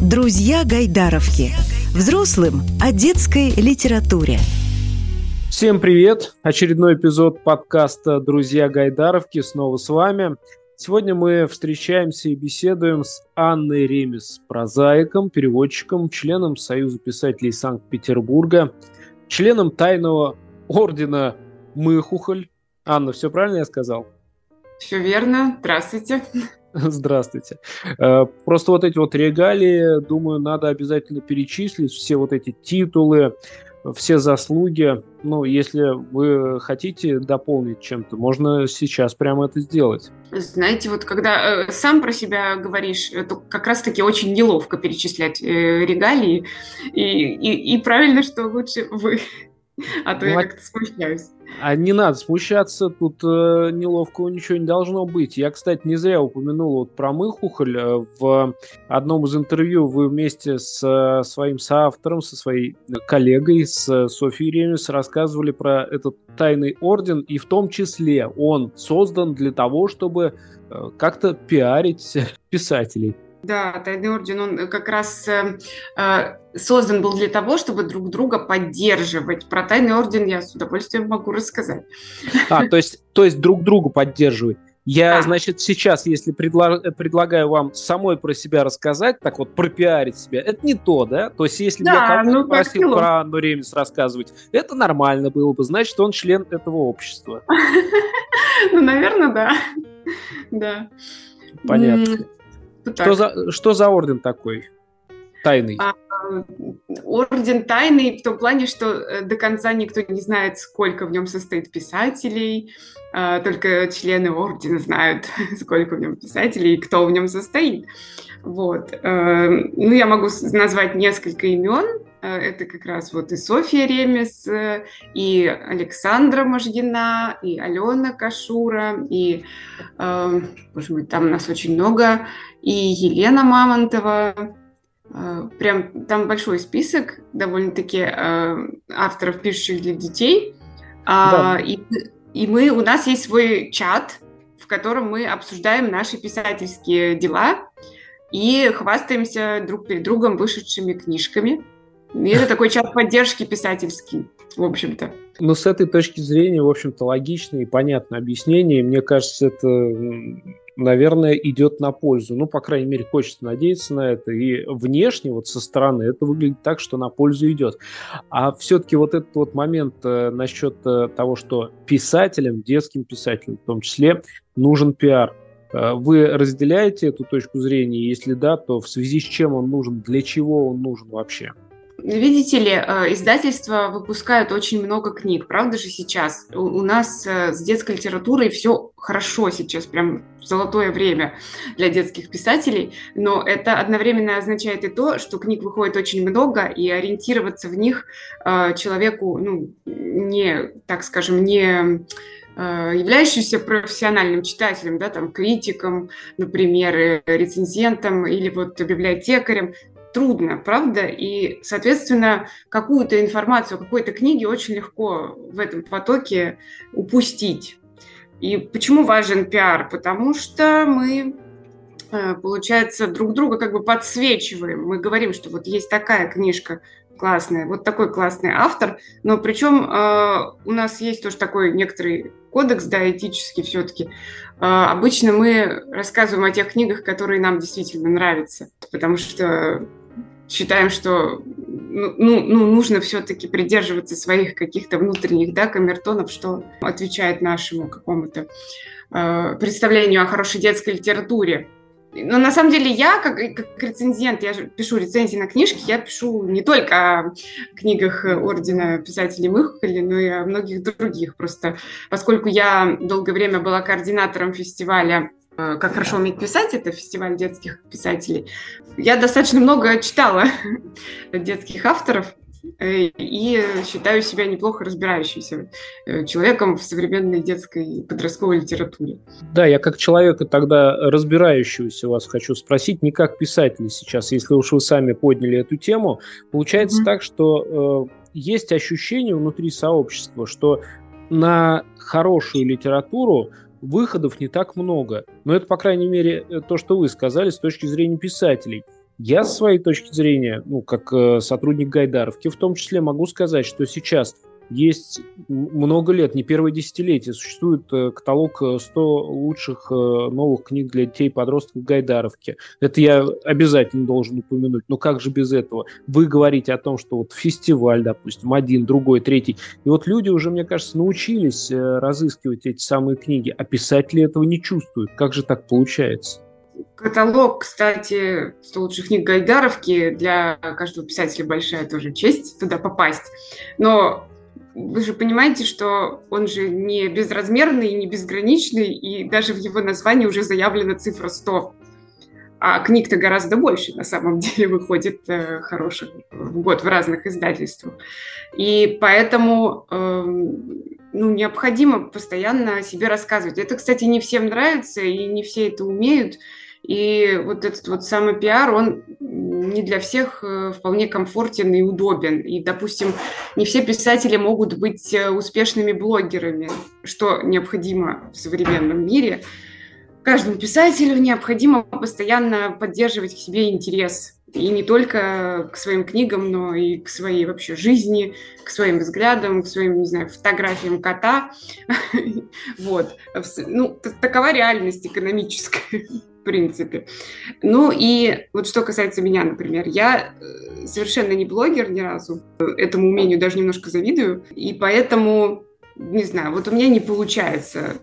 Друзья Гайдаровки. Взрослым о детской литературе. Всем привет! Очередной эпизод подкаста «Друзья Гайдаровки» снова с вами. Сегодня мы встречаемся и беседуем с Анной Ремес, прозаиком, переводчиком, членом Союза писателей Санкт-Петербурга, членом тайного ордена Мыхухоль. Анна, все правильно я сказал? Все верно. Здравствуйте. Здравствуйте. Э, просто вот эти вот регалии, думаю, надо обязательно перечислить, все вот эти титулы, все заслуги. Ну, если вы хотите дополнить чем-то, можно сейчас прямо это сделать. Знаете, вот когда э, сам про себя говоришь, то как раз-таки очень неловко перечислять э, регалии. И, и, и правильно, что лучше вы. А то ну, я как-то смущаюсь. А не надо смущаться, тут э, неловкого ничего не должно быть. Я, кстати, не зря упомянул вот про Мыхухоль. Э, в одном из интервью вы вместе с э, своим соавтором, со своей коллегой, с Софией Ремес, рассказывали про этот тайный орден, и в том числе он создан для того, чтобы э, как-то пиарить писателей. Да, Тайный Орден, он как раз э, э, создан был для того, чтобы друг друга поддерживать. Про Тайный Орден я с удовольствием могу рассказать. А, то есть, то есть друг другу поддерживать. Я, да. значит, сейчас, если предла- предлагаю вам самой про себя рассказать, так вот, пропиарить себя, это не то, да? То есть, если да, я кого-то ну, просил про Анну Ремес рассказывать, это нормально было бы, значит, он член этого общества. Ну, наверное, да. Да. Понятно. Что за, что за орден такой? Тайный. А, орден тайный в том плане, что э, до конца никто не знает, сколько в нем состоит писателей, а, только члены ордена знают, сколько в нем писателей и кто в нем состоит. Вот. Э, ну, я могу назвать несколько имен. Э, это как раз вот и Софья Ремес, и Александра Можгина, и Алена Кашура, и, боже мой, там у нас очень много, и Елена Мамонтова, Э, прям там большой список довольно-таки э, авторов, пишущих для детей. А, да. И, и мы, у нас есть свой чат, в котором мы обсуждаем наши писательские дела и хвастаемся друг перед другом вышедшими книжками. И это такой чат поддержки писательский, в общем-то. Ну, с этой точки зрения, в общем-то, логичное и понятное объяснение. Мне кажется, это наверное, идет на пользу. Ну, по крайней мере, хочется надеяться на это. И внешне, вот со стороны, это выглядит так, что на пользу идет. А все-таки вот этот вот момент э, насчет э, того, что писателям, детским писателям в том числе, нужен пиар. Э, вы разделяете эту точку зрения? Если да, то в связи с чем он нужен, для чего он нужен вообще? Видите ли, э, издательства выпускают очень много книг, правда же сейчас? У нас э, с детской литературой все хорошо сейчас, прям золотое время для детских писателей, но это одновременно означает и то, что книг выходит очень много, и ориентироваться в них э, человеку, ну, не, так скажем, не являющийся профессиональным читателем, да, там, критиком, например, рецензентом или вот библиотекарем, трудно, правда? И, соответственно, какую-то информацию какой-то книге очень легко в этом потоке упустить. И почему важен пиар? Потому что мы, э, получается, друг друга как бы подсвечиваем. Мы говорим, что вот есть такая книжка классная, вот такой классный автор, но причем э, у нас есть тоже такой некоторый кодекс, да, этический все-таки. Э, обычно мы рассказываем о тех книгах, которые нам действительно нравятся, потому что считаем, что ну, ну, ну нужно все-таки придерживаться своих каких-то внутренних да, камертонов, что отвечает нашему какому-то э, представлению о хорошей детской литературе. Но на самом деле я, как, как рецензент, я пишу рецензии на книжки, я пишу не только о книгах Ордена писателей Мыхоли, но и о многих других. Просто поскольку я долгое время была координатором фестиваля Э, как хорошо уметь писать, это фестиваль детских писателей. Я достаточно много читала детских авторов э, и считаю себя неплохо разбирающимся э, человеком в современной детской и подростковой литературе. Да, я как человека тогда разбирающегося вас хочу спросить, не как писатель сейчас, если уж вы сами подняли эту тему, получается mm-hmm. так, что э, есть ощущение внутри сообщества, что на хорошую литературу выходов не так много. Но это, по крайней мере, э, то, что вы сказали с точки зрения писателей. Я, с своей точки зрения, ну, как э, сотрудник Гайдаровки, в том числе могу сказать, что сейчас есть много лет, не первое десятилетие, существует э, каталог 100 э, лучших новых книг для детей и подростков Гайдаровки. Это я обязательно должен упомянуть. Но как же без этого? Вы говорите о том, что вот фестиваль, допустим, один, другой, третий. И вот люди уже, мне кажется, научились разыскивать эти самые книги, а писатели этого не чувствуют. Как же так получается? Каталог, кстати, 100 лучших книг Гайдаровки для каждого писателя большая тоже честь туда попасть. Но вы же понимаете, что он же не безразмерный, не безграничный, и даже в его названии уже заявлена цифра 100. А книг-то гораздо больше, на самом деле, выходит э, хороших в год в разных издательствах. И поэтому э, ну, необходимо постоянно о себе рассказывать. Это, кстати, не всем нравится, и не все это умеют. И вот этот вот самый пиар, он не для всех э, вполне комфортен и удобен. И, допустим, не все писатели могут быть э, успешными блогерами, что необходимо в современном мире. Каждому писателю необходимо постоянно поддерживать к себе интерес. И не только к своим книгам, но и к своей вообще жизни, к своим взглядам, к своим, не знаю, фотографиям кота. Вот. Ну, такова реальность экономическая принципе. Ну и вот что касается меня, например, я э, совершенно не блогер ни разу, этому умению даже немножко завидую, и поэтому, не знаю, вот у меня не получается,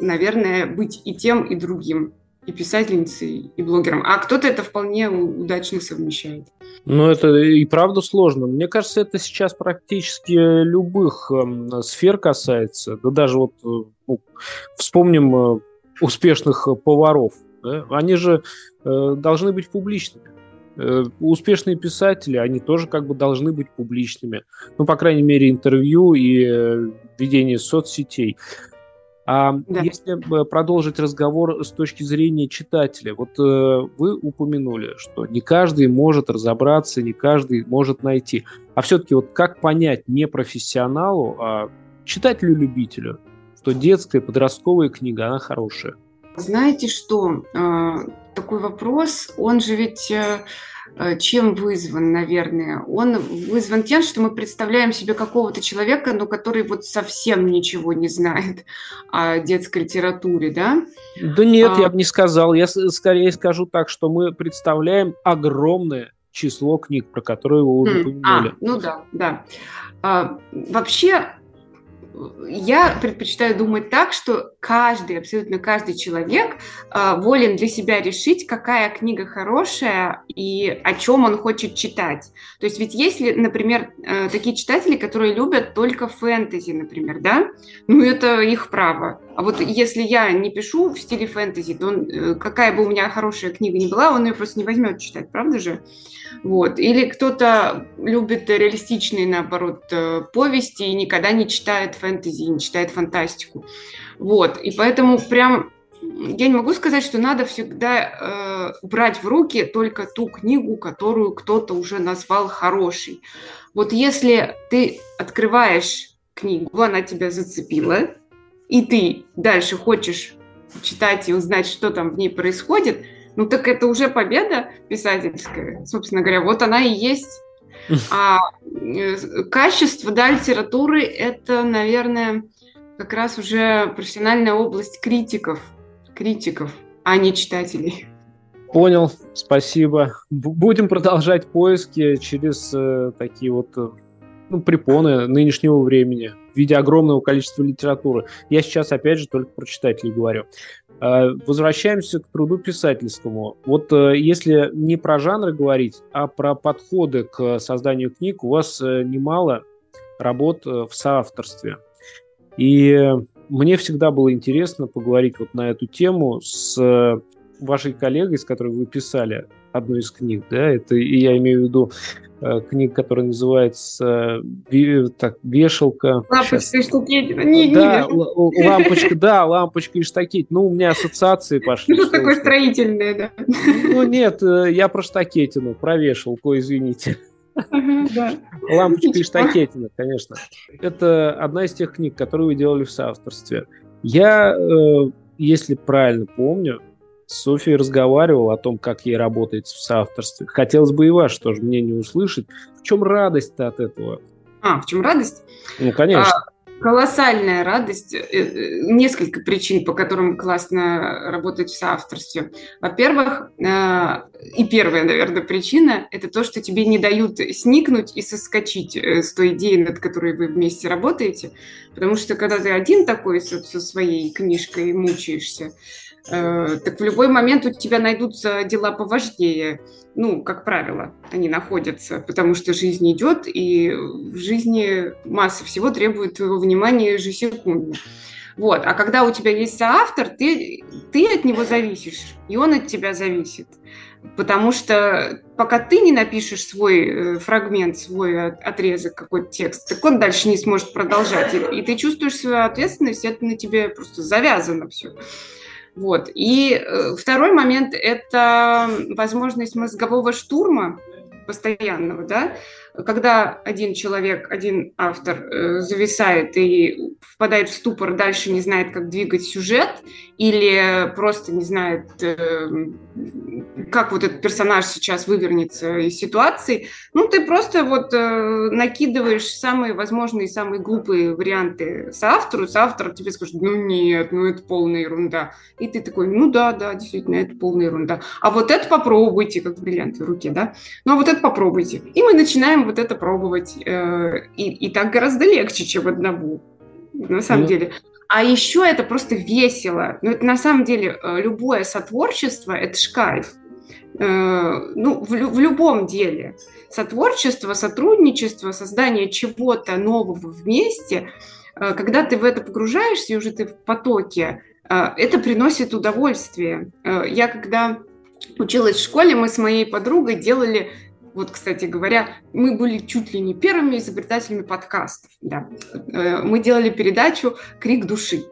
наверное, быть и тем, и другим и писательницей, и блогером. А кто-то это вполне удачно совмещает. Ну, это и правда сложно. Мне кажется, это сейчас практически любых э, сфер касается. Да даже вот э, ну, вспомним э, успешных поваров. Да? Они же э, должны быть публичными. Э, успешные писатели, они тоже как бы должны быть публичными. Ну, по крайней мере, интервью и э, ведение соцсетей. А да. если продолжить разговор с точки зрения читателя, вот э, вы упомянули, что не каждый может разобраться, не каждый может найти. А все-таки вот как понять не профессионалу, а читателю-любителю, что детская подростковая книга, она хорошая? Знаете что, а, такой вопрос, он же ведь э, э, чем вызван, наверное? Он вызван тем, что мы представляем себе какого-то человека, но который вот совсем ничего не знает о детской литературе, да? Да нет, а... я бы не сказал. Я скорее скажу так, что мы представляем огромное число книг, про которые вы уже упомянули. А, ну да, да. А, вообще я предпочитаю думать так, что каждый, абсолютно каждый человек э, волен для себя решить, какая книга хорошая и о чем он хочет читать. То есть ведь если, например, э, такие читатели, которые любят только фэнтези, например, да, ну это их право. А вот если я не пишу в стиле фэнтези, то он, э, какая бы у меня хорошая книга ни была, он ее просто не возьмет читать, правда же? Вот. Или кто-то любит реалистичные, наоборот, э, повести и никогда не читает фэнтези, не читает фантастику. Вот. И поэтому прям я не могу сказать, что надо всегда э, брать в руки только ту книгу, которую кто-то уже назвал хорошей. Вот если ты открываешь книгу, она тебя зацепила, и ты дальше хочешь читать и узнать, что там в ней происходит – ну так это уже победа писательская, собственно говоря. Вот она и есть. А э, качество да, литературы – это, наверное, как раз уже профессиональная область критиков, критиков, а не читателей. Понял, спасибо. Будем продолжать поиски через э, такие вот э, ну, препоны нынешнего времени в виде огромного количества литературы. Я сейчас, опять же, только про читателей говорю. Э, возвращаемся к труду писательскому. Вот э, если не про жанры говорить, а про подходы к созданию книг, у вас э, немало работ в соавторстве. И мне всегда было интересно поговорить вот на эту тему с вашей коллегой, с которой вы писали одну из книг, да, это я имею в виду э, книга, которая называется э, так, «Вешалка». Лампочка и штакетина. Не, да, не лампочка, да, лампочка и штакетина. Ну, у меня ассоциации пошли. Ну, такое строительное, да. Ну, нет, э, я про штакетину, про вешалку, извините. Лампочка и штакетина, конечно. Это одна из тех книг, которые вы делали в соавторстве. Я, если правильно помню, с Софией разговаривал о том, как ей работает в соавторстве. Хотелось бы и ваше тоже мнение услышать. В чем радость-то от этого? А, в чем радость? Ну, конечно. А, колоссальная радость. Э, э, несколько причин, по которым классно работать в соавторстве. Во-первых, э, и первая, наверное, причина – это то, что тебе не дают сникнуть и соскочить с той идеей, над которой вы вместе работаете. Потому что когда ты один такой со, со своей книжкой мучаешься, так в любой момент у тебя найдутся дела поважнее. Ну, как правило, они находятся, потому что жизнь идет, и в жизни масса всего требует твоего внимания ежесекундно. Вот. А когда у тебя есть соавтор, ты, ты от него зависишь, и он от тебя зависит. Потому что пока ты не напишешь свой э, фрагмент, свой отрезок, какой-то текст, так он дальше не сможет продолжать. И, и ты чувствуешь свою ответственность, это на тебе просто завязано все. Вот. И э, второй момент – это возможность мозгового штурма постоянного, да, когда один человек, один автор э, зависает и впадает в ступор, дальше не знает, как двигать сюжет, или просто не знает, э, как вот этот персонаж сейчас вывернется из ситуации, ну, ты просто вот э, накидываешь самые возможные, самые глупые варианты соавтору, соавтор тебе скажет, ну, нет, ну, это полная ерунда. И ты такой, ну, да, да, действительно, это полная ерунда. А вот это попробуйте, как бриллиант в руке, да? Ну, а вот это попробуйте. И мы начинаем вот это пробовать. Э, и, и так гораздо легче, чем одному, на самом mm. деле. А еще это просто весело. Ну, это на самом деле э, любое сотворчество – это шкайф. Э, ну, в, в любом деле. Сотворчество, сотрудничество, создание чего-то нового вместе, когда ты в это погружаешься, и уже ты в потоке, это приносит удовольствие. Я когда училась в школе, мы с моей подругой делали вот, кстати говоря, мы были чуть ли не первыми изобретателями подкастов. Да. Э, мы делали передачу «Крик души»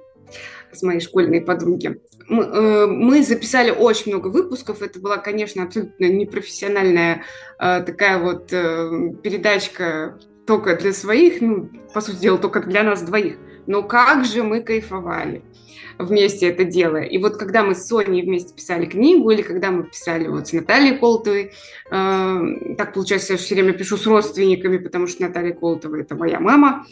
с моей школьной подруги. Мы, э, записали очень много выпусков. Это была, конечно, абсолютно непрофессиональная э, такая вот передачка только для своих, ну, по сути дела, только для нас двоих. Но как же мы кайфовали вместе это делая. И вот когда мы с Соней вместе писали книгу, или когда мы писали вот с Натальей Колтовой, э, так получается, я все время пишу с родственниками, потому что Наталья Колтова – это моя мама,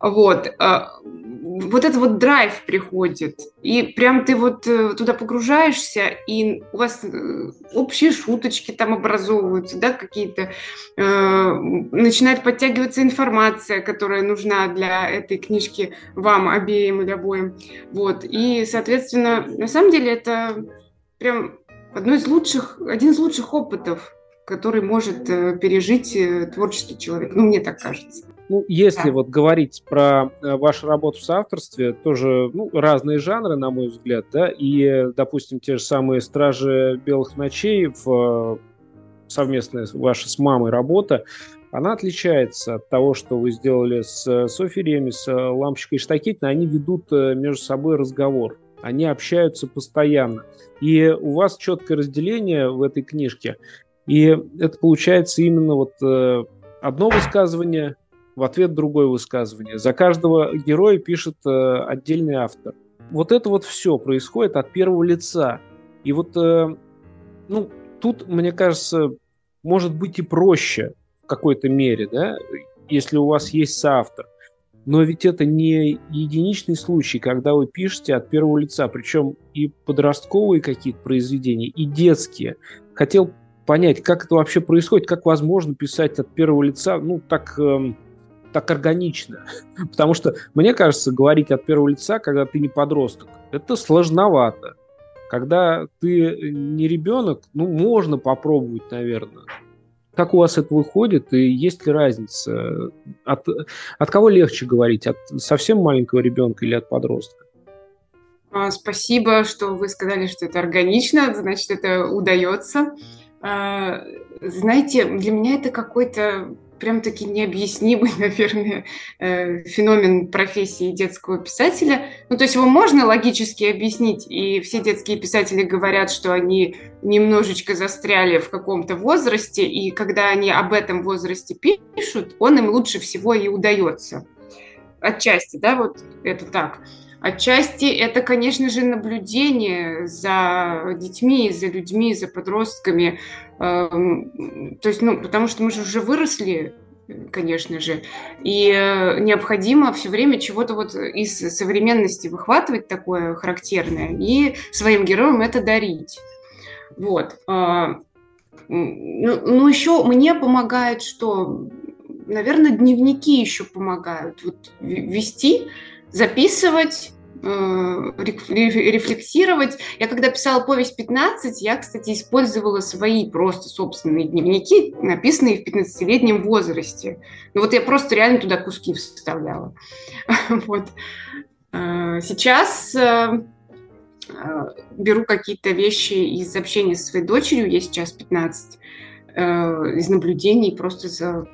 вот, э, вот это вот драйв приходит, и прям ты вот э, туда погружаешься, и у вас э, общие шуточки там образовываются, да, какие-то, э, начинает подтягиваться информация, которая нужна для этой книжки вам обеим или обоим, вот, и, соответственно, на самом деле это прям одно из лучших, один из лучших опытов, который может пережить творческий человек, ну, мне так кажется. Ну, если да. вот говорить про э, вашу работу в соавторстве, тоже ну, разные жанры, на мой взгляд, да, и, допустим, те же самые «Стражи белых ночей», в совместная ваша с мамой работа, она отличается от того, что вы сделали с Софией Реми, с Лампочкой Штакетиной, они ведут э, между собой разговор, они общаются постоянно. И у вас четкое разделение в этой книжке, и это получается именно вот э, одно высказывание в ответ другое высказывание. За каждого героя пишет э, отдельный автор. Вот это вот все происходит от первого лица. И вот, э, ну, тут, мне кажется, может быть и проще в какой-то мере, да, если у вас есть соавтор. Но ведь это не единичный случай, когда вы пишете от первого лица, причем и подростковые какие-то произведения, и детские. Хотел понять, как это вообще происходит, как возможно писать от первого лица, ну, так эм, так органично. Потому что, мне кажется, говорить от первого лица, когда ты не подросток, это сложновато. Когда ты не ребенок, ну, можно попробовать, наверное. Как у вас это выходит и есть ли разница? От, от кого легче говорить? От совсем маленького ребенка или от подростка? А, спасибо, что вы сказали, что это органично, значит, это удается. А, знаете, для меня это какой-то прям-таки необъяснимый, наверное, э, феномен профессии детского писателя. Ну, то есть его можно логически объяснить, и все детские писатели говорят, что они немножечко застряли в каком-то возрасте, и когда они об этом возрасте пишут, он им лучше всего и удается. Отчасти, да, вот это так. Отчасти это, конечно же, наблюдение за детьми, за людьми, за подростками. Эм, то есть, ну, потому что мы же уже выросли, конечно же, и э, необходимо все время чего-то вот из современности выхватывать такое характерное и своим героям это дарить. Вот. А, ну, ну еще мне помогает, что, наверное, дневники еще помогают вот, вести, записывать, Э, рефлексировать. Я когда писала повесть 15, я, кстати, использовала свои просто собственные дневники, написанные в 15-летнем возрасте. Ну вот я просто реально туда куски вставляла. Вот. Э, сейчас э, беру какие-то вещи из общения со своей дочерью, ей сейчас 15, из наблюдений просто за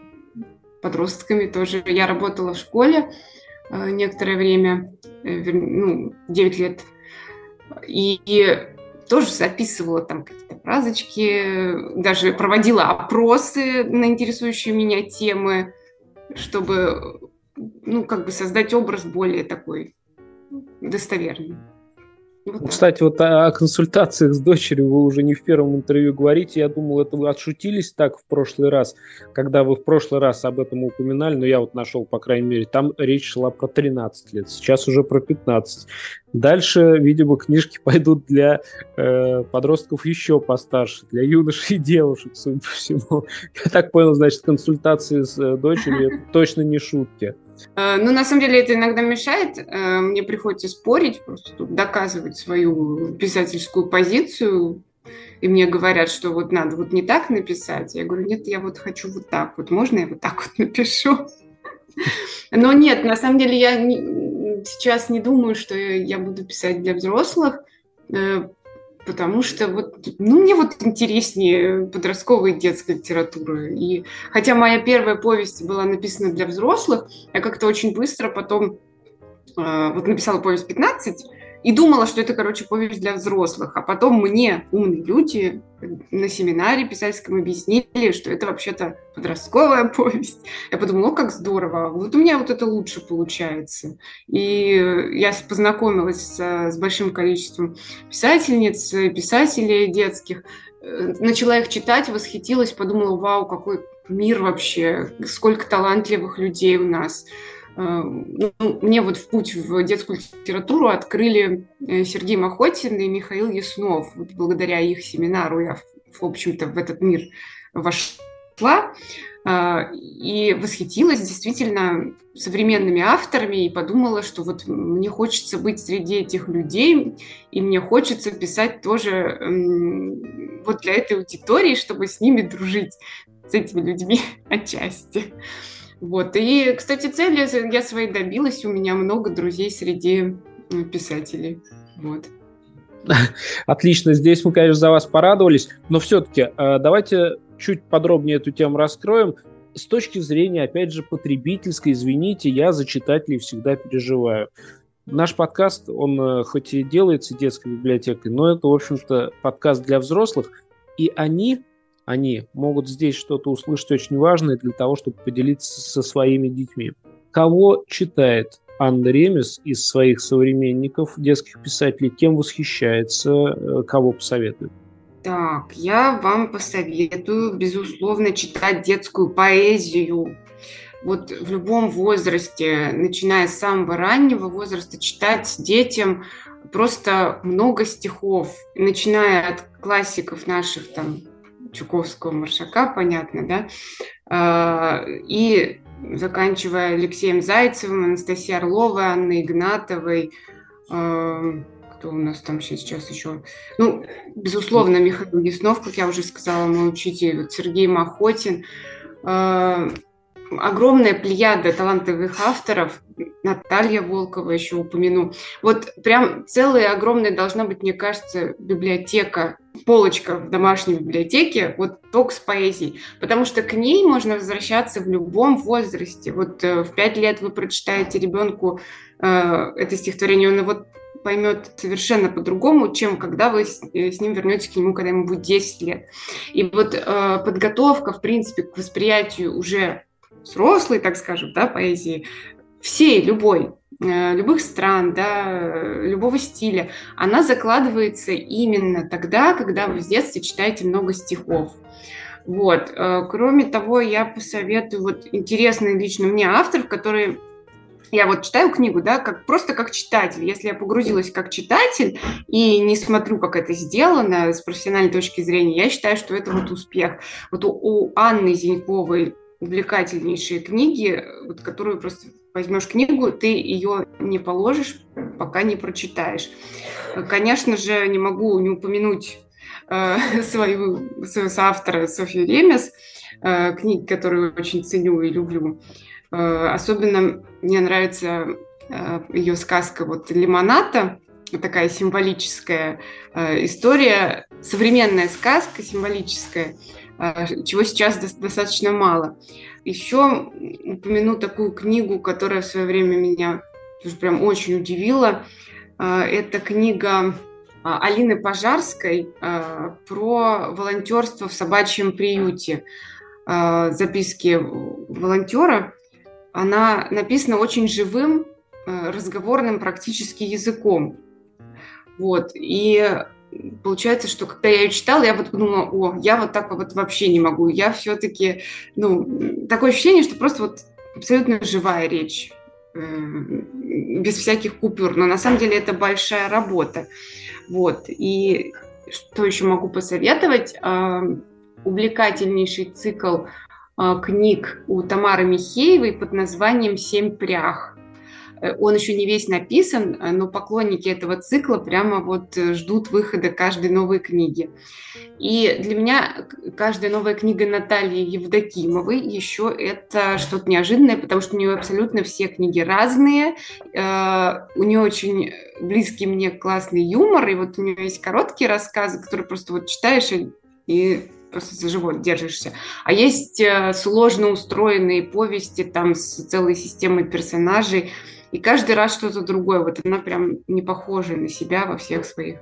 подростками тоже. Я работала в школе, Э, некоторое время, э, ну, 9 лет, и, и тоже записывала там какие-то фразочки, даже проводила опросы на интересующие меня темы, чтобы, ну, как бы создать образ более такой достоверный. Вот Кстати, вот о, консультациях с дочерью вы уже не в первом интервью говорите. Я думал, это вы отшутились так в прошлый раз, когда вы в прошлый раз об этом упоминали, но я вот нашел, по крайней мере, там речь шла про 13 лет, сейчас уже про 15. Дальше, видимо, книжки пойдут для э, подростков еще постарше, для юношей и девушек, судя по всему. Я так понял, значит, консультации с э, дочерью точно не шутки. Э, ну, на самом деле, это иногда мешает. Э, мне приходится спорить, просто тут доказывать свою писательскую позицию. И мне говорят, что вот надо вот не так написать. Я говорю, нет, я вот хочу вот так. Вот можно я вот так вот напишу? Но нет, на самом деле я сейчас не думаю, что я буду писать для взрослых, э, потому что вот, ну, мне вот интереснее подростковая и детская литература. И хотя моя первая повесть была написана для взрослых, я как-то очень быстро потом э, вот написала повесть 15, и думала, что это, короче, повесть для взрослых. А потом мне умные люди на семинаре писательском объяснили, что это вообще-то подростковая повесть. Я подумала, как здорово, вот у меня вот это лучше получается. И я познакомилась с, с большим количеством писательниц, писателей детских, начала их читать, восхитилась, подумала, вау, какой мир вообще, сколько талантливых людей у нас. Э, ну, мне вот в путь в детскую литературу открыли э, Сергей Махотин и Михаил Яснов. Вот благодаря их семинару я, в общем-то, в этот мир вошла э, и восхитилась действительно современными авторами и подумала, что вот мне хочется быть среди этих людей, и мне хочется писать тоже вот для этой аудитории, чтобы с ними дружить, с этими людьми отчасти. Вот. И, кстати, цели я своей добилась. У меня много друзей среди писателей. Вот. Отлично, здесь мы, конечно, за вас порадовались, но все-таки э, давайте чуть подробнее эту тему раскроем. С точки зрения, опять же, потребительской, извините, я за читателей всегда переживаю. Наш подкаст, он э, хоть и делается детской библиотекой, но это, в общем-то, подкаст для взрослых, и они они могут здесь что-то услышать очень важное для того, чтобы поделиться со своими детьми. Кого читает Анна из своих современников, детских писателей, кем восхищается, э, кого посоветует? Так, я вам посоветую, безусловно, читать детскую поэзию. Вот в любом возрасте, начиная с самого раннего возраста, читать детям просто много стихов, начиная от классиков наших, там, Чуковского, Маршака, понятно, да, а, и заканчивая Алексеем Зайцевым, Анастасией Орловой, Анной Игнатовой, а, кто у нас там сейчас еще? Ну, безусловно, Михаил Яснов, как я уже сказала, мой учитель, вот Сергей Махотин. А, огромная плеяда талантливых авторов, Наталья Волкова еще упомяну. Вот прям целая огромная должна быть, мне кажется, библиотека, полочка в домашней библиотеке, вот только с поэзией, потому что к ней можно возвращаться в любом возрасте. Вот э, в пять лет вы прочитаете ребенку э, это стихотворение, он его поймет совершенно по-другому, чем когда вы с, э, с ним вернетесь к нему, когда ему будет 10 лет. И вот э, подготовка, в принципе, к восприятию уже взрослой, так скажем, да, поэзии, всей, любой, э, любых стран, да, любого стиля, она закладывается именно тогда, когда вы в детстве читаете много стихов. Вот. Э, кроме того, я посоветую вот интересный лично мне автор, который я вот читаю книгу, да, как, просто как читатель. Если я погрузилась как читатель и не смотрю, как это сделано с профессиональной точки зрения, я считаю, что это вот успех. Вот у, у Анны Зиньковой увлекательнейшие книги, вот, которую просто возьмешь книгу, ты ее не положишь, пока не прочитаешь. Конечно же, не могу не упомянуть э, свою, своего соавтора Софью Ремес, э, книги, которую очень ценю и люблю. Э, особенно мне нравится э, ее сказка вот «Лимоната», такая символическая история, современная сказка символическая, чего сейчас достаточно мало. Еще упомяну такую книгу, которая в свое время меня прям очень удивила. Это книга Алины Пожарской про волонтерство в собачьем приюте. Записки волонтера она написана очень живым, разговорным практически языком. Вот. И получается, что когда я ее читала, я вот подумала, о, я вот так вот вообще не могу. Я все-таки, ну, такое ощущение, что просто вот абсолютно живая речь, э, без всяких купюр. Но на самом деле это большая работа. Вот. И что еще могу посоветовать? Увлекательнейший цикл а, книг у Тамары Михеевой под названием «Семь прях». Э, он еще не весь написан, э, но поклонники этого цикла прямо вот э, ждут выхода каждой новой книги. И для меня каждая новая книга Натальи Евдокимовой еще это что-то неожиданное, потому что у нее абсолютно все книги разные. У нее очень близкий мне классный юмор, и вот у нее есть короткие рассказы, которые просто вот читаешь и просто за живот держишься. А есть сложно устроенные повести там с целой системой персонажей, и каждый раз что-то другое. Вот она прям не похожа на себя во всех своих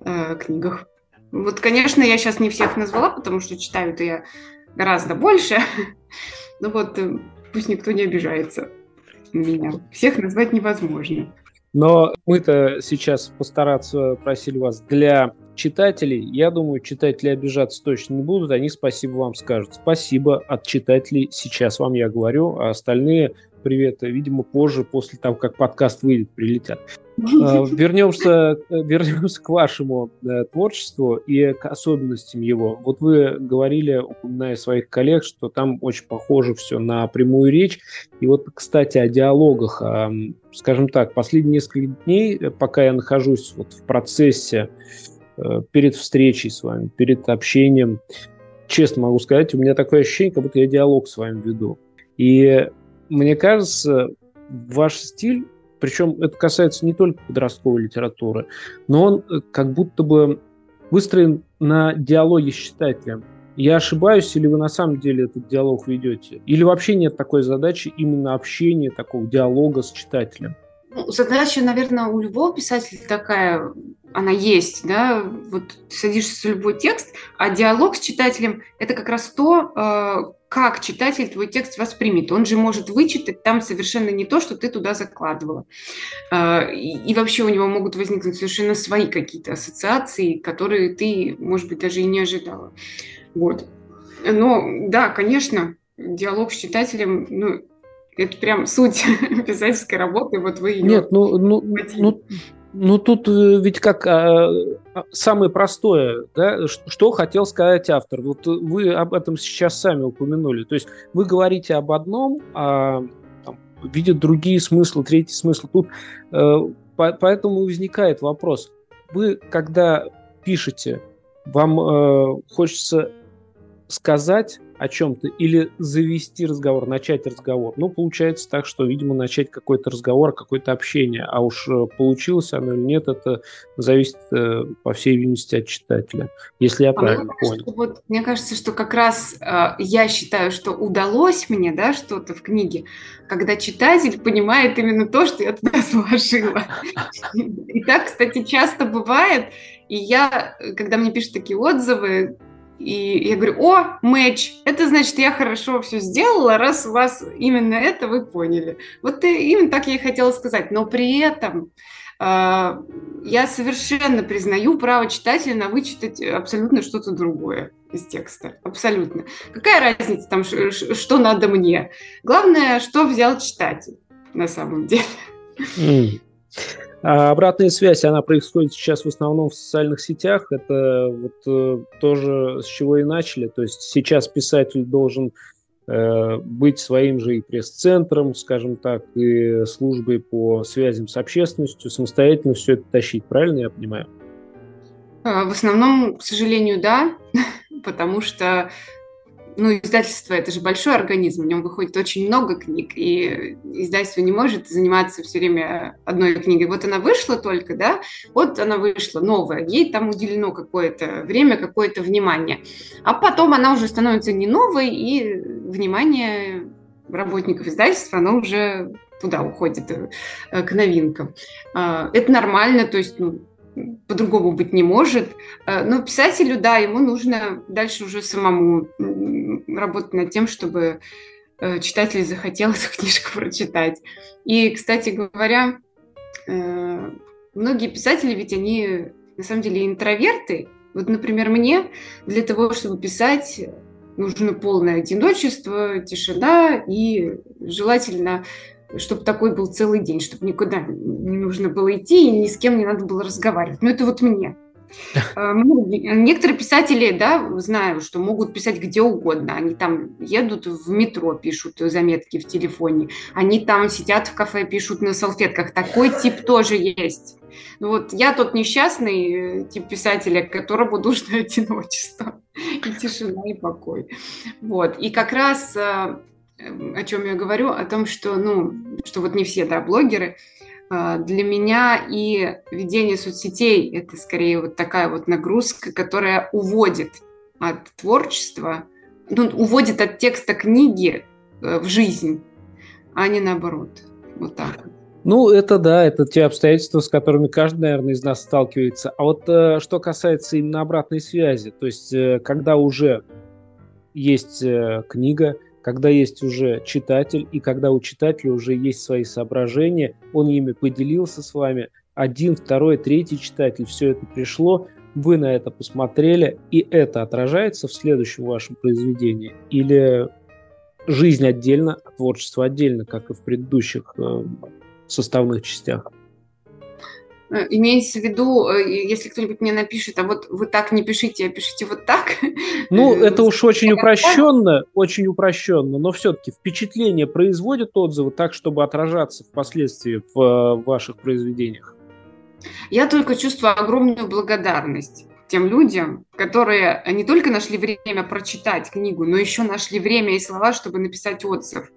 э, книгах. Вот, конечно, я сейчас не всех назвала, потому что читаю-то я гораздо больше. Но вот э, пусть никто не обижается меня. Всех назвать невозможно. Но мы-то сейчас постараться просили вас для читателей. Я думаю, читатели обижаться точно не будут. Они спасибо вам скажут. Спасибо от читателей сейчас вам я говорю, а остальные привет, видимо, позже, после того, как подкаст выйдет, прилетят. А, вернемся, вернемся к вашему э, творчеству и к особенностям его. Вот вы говорили, упоминая своих коллег, что там очень похоже все на прямую речь. И вот, кстати, о диалогах. Скажем так, последние несколько дней, э, пока я нахожусь вот в процессе э, перед встречей с вами, перед общением, честно могу сказать, у меня такое ощущение, как будто я диалог с вами веду. И мне кажется, ваш стиль, причем это касается не только подростковой литературы, но он э, как будто бы выстроен на диалоге с читателем. Я ошибаюсь, или вы на самом деле этот диалог ведете? Или вообще нет такой задачи именно общения, такого диалога с читателем? Ну, задача, наверное, у любого писателя такая, она есть, да, вот садишься в любой текст, а диалог с читателем – это как раз то, э, как читатель твой текст воспримет. Он же может вычитать там совершенно не то, что ты туда закладывала. Э, и вообще у него могут возникнуть совершенно свои какие-то ассоциации, которые ты, может быть, даже и не ожидала. Вот. Но да, конечно, диалог с читателем, ну, это прям суть писательской работы, вот вы ее... Нет, ну, ну, ну, ну тут э, ведь как а, а, самое простое, да, что хотел сказать автор. Вот вы об этом сейчас сами упомянули. То есть вы говорите об одном, а там, видят другие смыслы, третий смысл. Тут э, по, поэтому возникает вопрос. Вы, когда пишете, вам э, хочется сказать о чем-то или завести разговор, начать разговор. Ну, получается так, что, видимо, начать какой-то разговор, какое-то общение. А уж э, получилось оно или нет, это зависит, э, по всей видимости, от читателя. Если я а правильно мне понял. Кажется, вот, мне кажется, что как раз э, я считаю, что удалось мне да, что-то в книге, когда читатель понимает именно то, что я туда сложила. И так, кстати, часто бывает. И я, когда мне пишут такие отзывы, И я говорю, о, матч, это значит, я хорошо все сделала, раз у вас именно это вы поняли. Вот именно так я и хотела сказать. Но при этом э, я совершенно признаю право читателя на вычитать абсолютно что-то другое из текста. Абсолютно. Какая разница там, что надо мне? Главное, что взял читатель на самом деле. Mm. А обратная связь, она происходит сейчас в основном в социальных сетях. Это вот э, тоже с чего и начали. То есть сейчас писатель должен э, быть своим же и пресс-центром, скажем так, и службой по связям с общественностью, самостоятельно все это тащить. Правильно я понимаю? А, в основном, к сожалению, да, потому что ну, издательство – это же большой организм, в нем выходит очень много книг, и издательство не может заниматься все время одной книгой. Вот она вышла только, да, вот она вышла новая, ей там уделено какое-то время, какое-то внимание. А потом она уже становится не новой, и внимание работников издательства, оно уже туда уходит, э, к новинкам. А, это нормально, то есть ну, по-другому быть не может. Э, но писателю, да, ему нужно дальше уже самому работать над тем, чтобы э, читатель захотел эту книжку прочитать. И, кстати говоря, э, многие писатели, ведь они на самом деле интроверты. Вот, например, мне для того, чтобы писать, нужно полное одиночество, тишина и желательно чтобы такой был целый день, чтобы никуда не нужно было идти и ни с кем не надо было разговаривать. Но это вот мне. А, некоторые писатели, да, знаю, что могут писать где угодно. Они там едут в метро, пишут заметки в телефоне. Они там сидят в кафе, пишут на салфетках. Такой тип тоже есть. Ну вот я тот несчастный э, тип писателя, которому нужно одиночество и тишина, и покой. Вот. И как раз э, о чем я говорю, о том, что, ну, что вот не все, да, блогеры, а, для меня и ведение соцсетей – это скорее вот такая вот нагрузка, которая уводит от творчества, ну, уводит от текста книги э, в жизнь, а не наоборот. Вот так. Ну, это да, это те обстоятельства, с которыми каждый, наверное, из нас сталкивается. А вот э, что касается именно обратной связи, то есть э, когда уже есть э, книга, когда есть уже читатель, и когда у читателя уже есть свои соображения, он ими поделился с вами, один, второй, третий читатель, все это пришло, вы на это посмотрели, и это отражается в следующем вашем произведении? Или жизнь отдельно, а творчество отдельно, как и в предыдущих э, составных частях? Э, имеется в виду, э, если кто-нибудь мне напишет, а вот вы так не пишите, а пишите вот так. Ну, это уж очень упрощенно, очень упрощенно, но все-таки впечатление производит отзывы так, чтобы отражаться впоследствии в э, ваших произведениях. Я только чувствую огромную благодарность тем людям, которые не только нашли время прочитать книгу, но еще нашли время и слова, чтобы написать отзыв.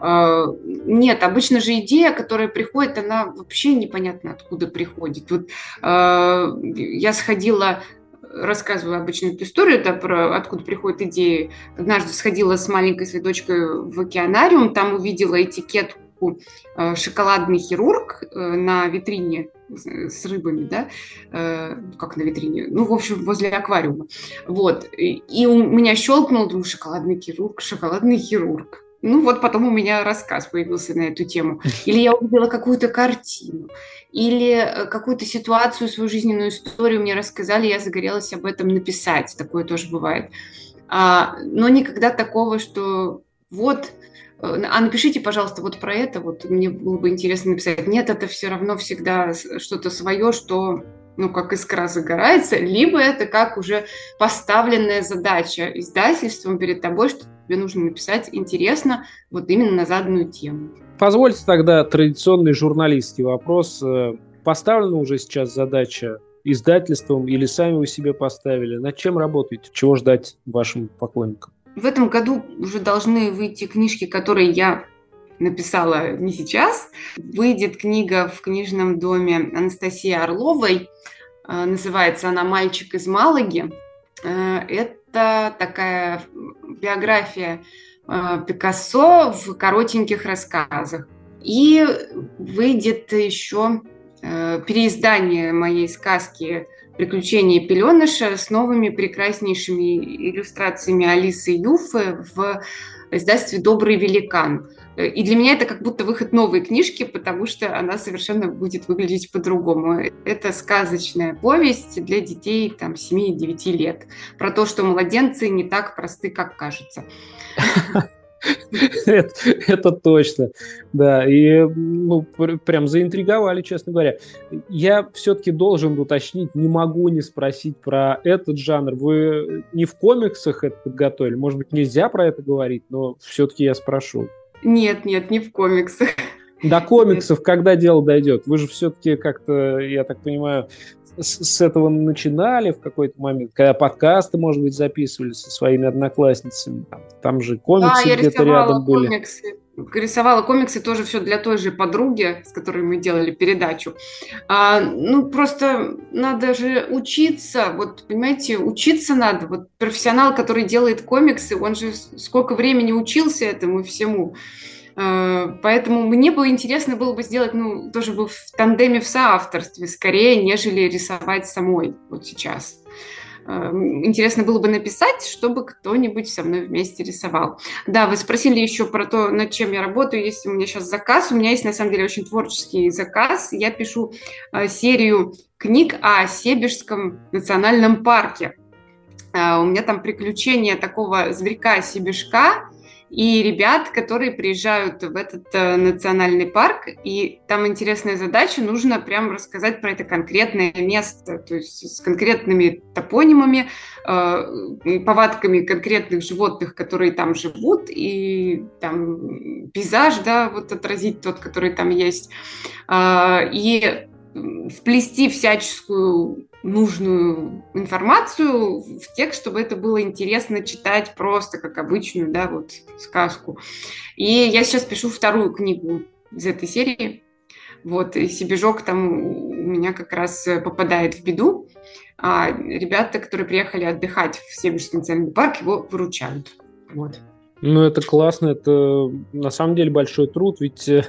А, нет, обычно же идея, которая приходит, она вообще непонятно откуда приходит. Вот а, я сходила рассказываю обычно эту историю, да, про откуда приходят идеи. Однажды сходила с маленькой своей дочкой в океанариум, там увидела этикетку а, «Шоколадный хирург» э, на витрине с рыбами, да, э, как на витрине, ну, в общем, возле аквариума. Вот. И у меня щелкнул, думаю, шоколадный хирург, шоколадный хирург. Ну вот потом у меня рассказ появился на эту тему. Или я увидела какую-то картину, или э, какую-то ситуацию, свою жизненную историю мне рассказали, я загорелась об этом написать. Такое тоже бывает. А, но никогда такого, что вот, а напишите, пожалуйста, вот про это, вот мне было бы интересно написать. Нет, это все равно всегда что-то свое, что ну, как искра загорается, либо это как уже поставленная задача издательством перед тобой, что тебе нужно написать интересно вот именно на заданную тему. Позвольте тогда традиционный журналистский вопрос. Э, поставлена уже сейчас задача издательством или сами вы себе поставили? Над чем работаете? Чего ждать вашим поклонникам? В этом году уже должны выйти книжки, которые я написала не сейчас. Выйдет книга в книжном доме Анастасии Орловой. Э, называется она «Мальчик из Малаги». Э, это такая биография э, Пикассо в коротеньких рассказах. И выйдет еще переиздание моей сказки «Приключения пеленыша» с новыми прекраснейшими иллюстрациями Алисы Юфы в издательстве «Добрый великан». И для меня это как будто выход новой книжки, потому что она совершенно будет выглядеть по-другому. Это сказочная повесть для детей там, 7-9 лет про то, что младенцы не так просты, как кажется. это, это точно, да. И ну, прям заинтриговали, честно говоря. Я все-таки должен уточнить, не могу не спросить про этот жанр. Вы не в комиксах это подготовили? Может быть, нельзя про это говорить, но все-таки я спрошу. Нет, нет, не в комиксах. До комиксов, когда дело дойдет? Вы же все-таки как-то, я так понимаю, с, с этого начинали в какой-то момент, когда подкасты, может быть, записывали со своими одноклассницами. Там, там же комиксы да, где-то рядом были. Комиксы. Рисовала комиксы тоже все для той же подруги, с которой мы делали передачу. А, ну, просто надо же учиться, вот, понимаете, учиться надо. Вот профессионал, который делает комиксы, он же сколько времени учился этому всему. Э, поэтому мне было интересно было бы сделать, ну, тоже бы в тандеме в соавторстве скорее, нежели рисовать самой вот сейчас. Э, интересно было бы написать, чтобы кто-нибудь со мной вместе рисовал. Да, вы спросили еще про то, над чем я работаю. Если у меня сейчас заказ, у меня есть на самом деле очень творческий заказ. Я пишу э, серию книг о Себежском национальном парке. У меня там приключения такого зверька-себежка, и ребят, которые приезжают в этот э, национальный парк, и там интересная задача, нужно прям рассказать про это конкретное место, то есть с конкретными топонимами, э, повадками конкретных животных, которые там живут, и там пейзаж, да, вот отразить тот, который там есть, э, и вплести всяческую нужную информацию в текст, чтобы это было интересно читать просто как обычную, да, вот сказку. И я сейчас пишу вторую книгу из этой серии. Вот, и Себежок там у меня как раз попадает в беду, а ребята, которые приехали отдыхать в Себежский национальный парк, его выручают. Вот. Ну, это классно, это на самом деле большой труд, ведь э,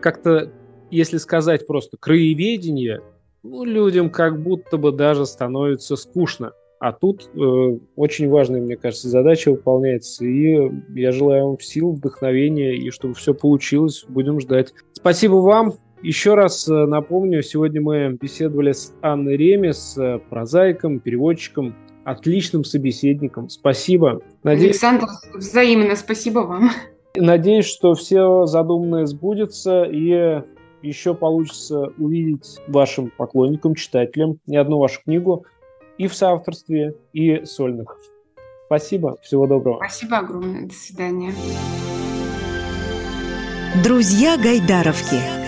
как-то, если сказать просто краеведение, ну, людям как будто бы даже становится скучно. А тут э, очень важная, мне кажется, задача выполняется. И я желаю вам сил, вдохновения, и чтобы все получилось. Будем ждать. Спасибо вам. Еще раз э, напомню, сегодня мы беседовали с Анной Ремес, э, прозаиком, переводчиком, отличным собеседником. Спасибо. Надеюсь... Александр, взаимно спасибо вам. Надеюсь, что все задуманное сбудется, и еще получится увидеть вашим поклонникам, читателям не одну вашу книгу и в соавторстве, и сольных. Спасибо, всего доброго. Спасибо огромное, до свидания. Друзья Гайдаровки.